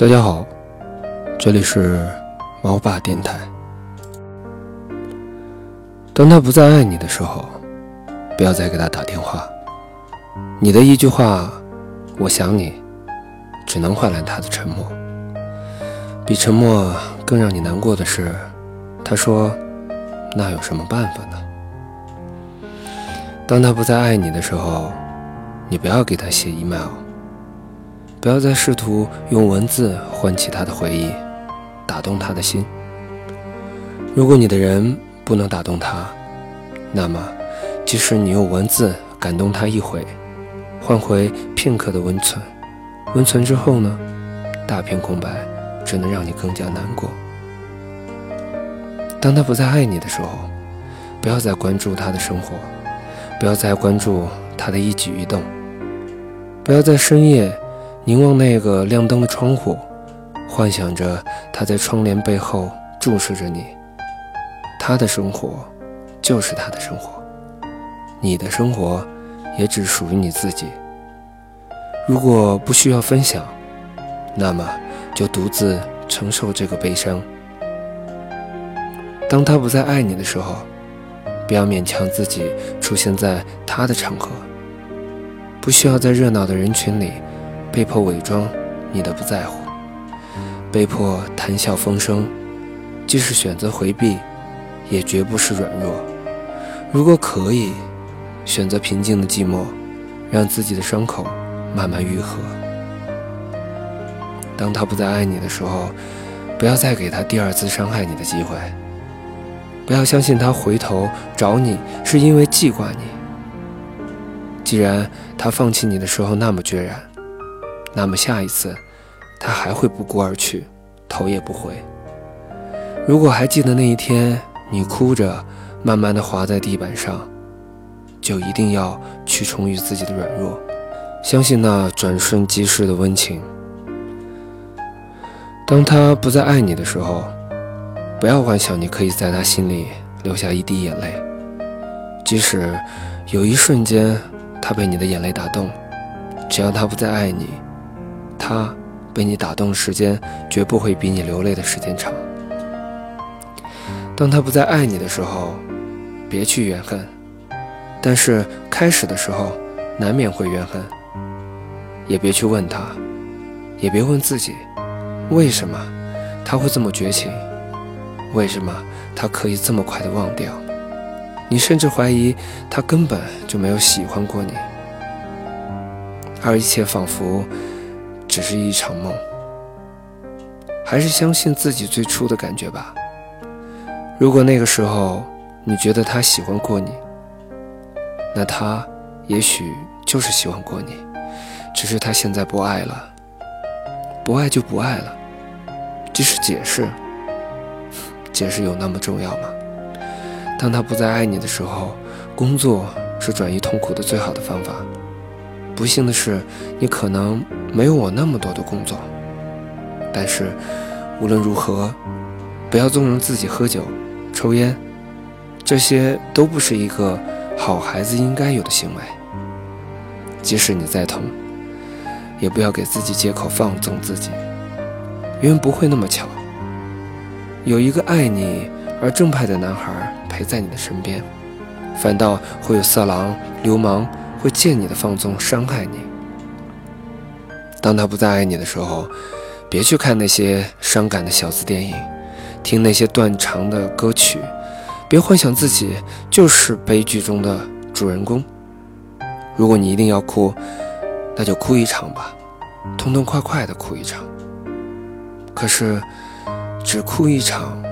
大家好，这里是猫爸电台。当他不再爱你的时候，不要再给他打电话。你的一句话“我想你”，只能换来他的沉默。比沉默更让你难过的是，他说：“那有什么办法呢？”当他不再爱你的时候，你不要给他写 email，不要再试图用文字唤起他的回忆，打动他的心。如果你的人不能打动他，那么即使你用文字感动他一回，换回片刻的温存，温存之后呢，大片空白只能让你更加难过。当他不再爱你的时候，不要再关注他的生活，不要再关注他的一举一动。不要在深夜凝望那个亮灯的窗户，幻想着他在窗帘背后注视着你。他的生活就是他的生活，你的生活也只属于你自己。如果不需要分享，那么就独自承受这个悲伤。当他不再爱你的时候，不要勉强自己出现在他的场合。不需要在热闹的人群里被迫伪装你的不在乎，被迫谈笑风生。即使选择回避，也绝不是软弱。如果可以，选择平静的寂寞，让自己的伤口慢慢愈合。当他不再爱你的时候，不要再给他第二次伤害你的机会。不要相信他回头找你是因为记挂你。既然他放弃你的时候那么决然，那么下一次，他还会不顾而去，头也不回。如果还记得那一天，你哭着慢慢的滑在地板上，就一定要去重于自己的软弱，相信那转瞬即逝的温情。当他不再爱你的时候，不要幻想你可以在他心里留下一滴眼泪，即使有一瞬间。他被你的眼泪打动，只要他不再爱你，他被你打动的时间绝不会比你流泪的时间长。当他不再爱你的时候，别去怨恨，但是开始的时候难免会怨恨，也别去问他，也别问自己，为什么他会这么绝情，为什么他可以这么快的忘掉。你甚至怀疑他根本就没有喜欢过你，而一切仿佛只是一场梦。还是相信自己最初的感觉吧。如果那个时候你觉得他喜欢过你，那他也许就是喜欢过你，只是他现在不爱了。不爱就不爱了，即使解释，解释有那么重要吗？当他不再爱你的时候，工作是转移痛苦的最好的方法。不幸的是，你可能没有我那么多的工作。但是，无论如何，不要纵容自己喝酒、抽烟，这些都不是一个好孩子应该有的行为。即使你再痛，也不要给自己借口放纵自己，因为不会那么巧，有一个爱你而正派的男孩。陪在你的身边，反倒会有色狼、流氓会借你的放纵伤害你。当他不再爱你的时候，别去看那些伤感的小资电影，听那些断肠的歌曲，别幻想自己就是悲剧中的主人公。如果你一定要哭，那就哭一场吧，痛痛快快的哭一场。可是，只哭一场，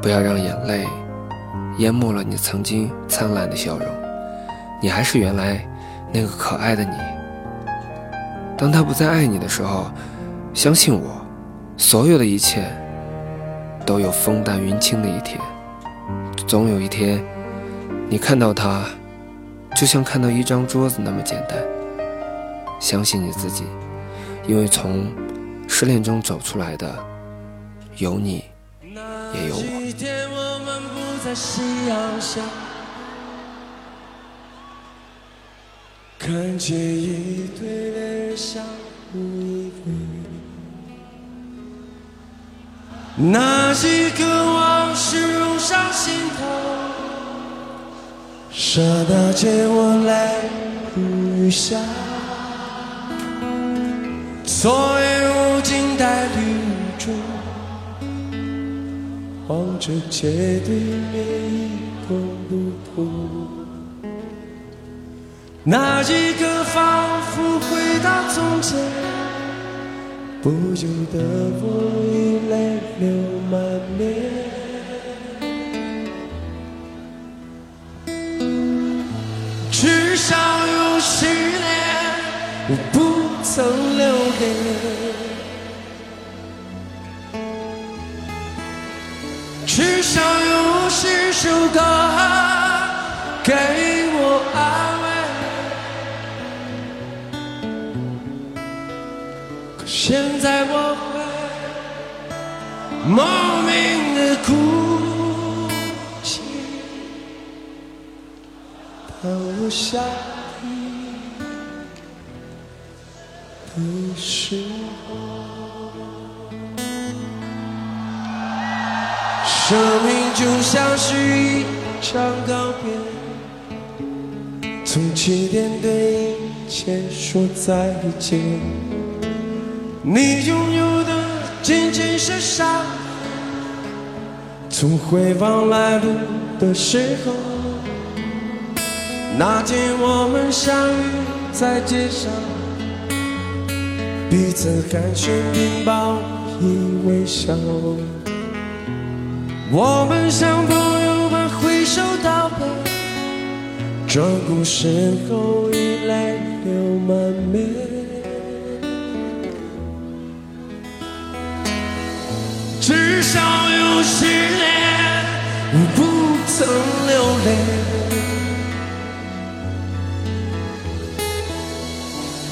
不要让眼泪。淹没了你曾经灿烂的笑容，你还是原来那个可爱的你。当他不再爱你的时候，相信我，所有的一切都有风淡云轻的一天。总有一天，你看到他，就像看到一张桌子那么简单。相信你自己，因为从失恋中走出来的，有你，也有我。看见一对恋人相互依偎，那几个往事涌上心头，刹那间我泪如雨下，昨夜无尽带绿珠，望着街对面那一个仿佛回到从前。不由得我已泪流满现在我会莫名的哭泣，当我想你的时候，生命就像是一场告别，从起点对一切说再见。你拥有的仅仅是伤，从回望来路的时候，那天我们相遇在街上，彼此寒暄并报以微笑，我们像朋友般挥手道别，转过身后已泪流满面。曾流泪，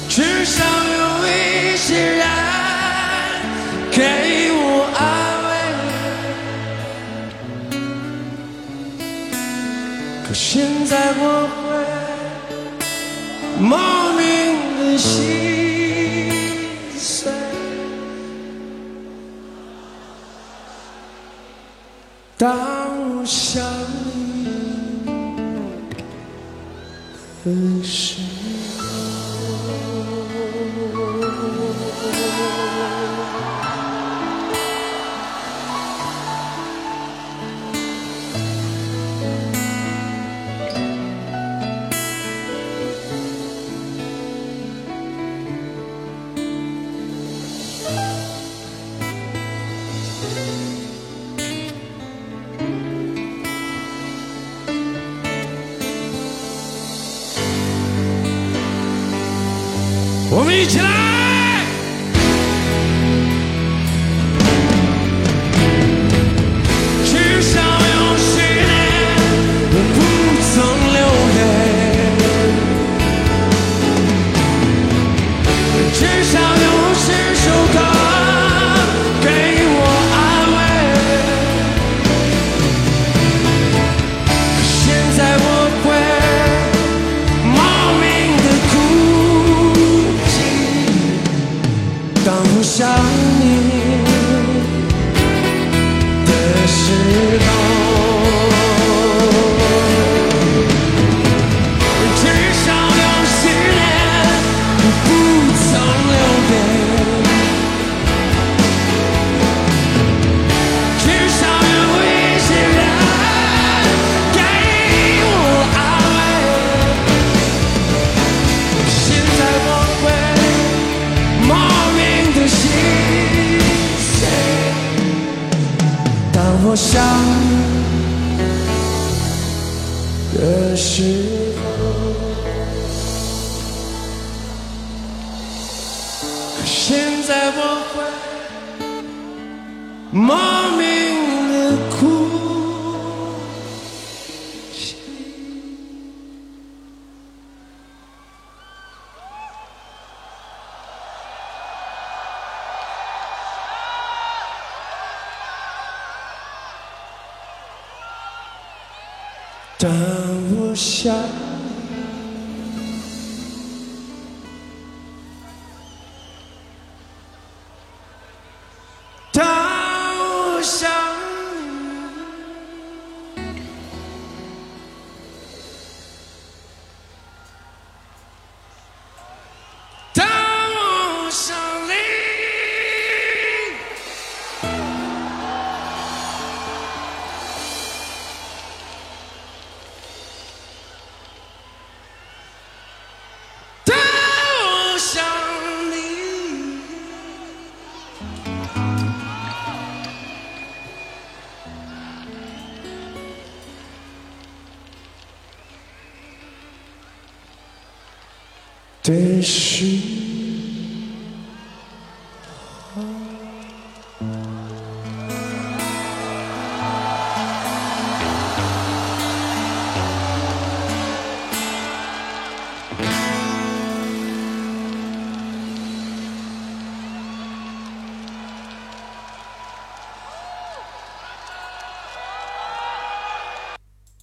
至少有一些人给我安慰，可现在我会莫名的心。的时们一起来。的时候，可现在我会莫名的哭泣。下。也许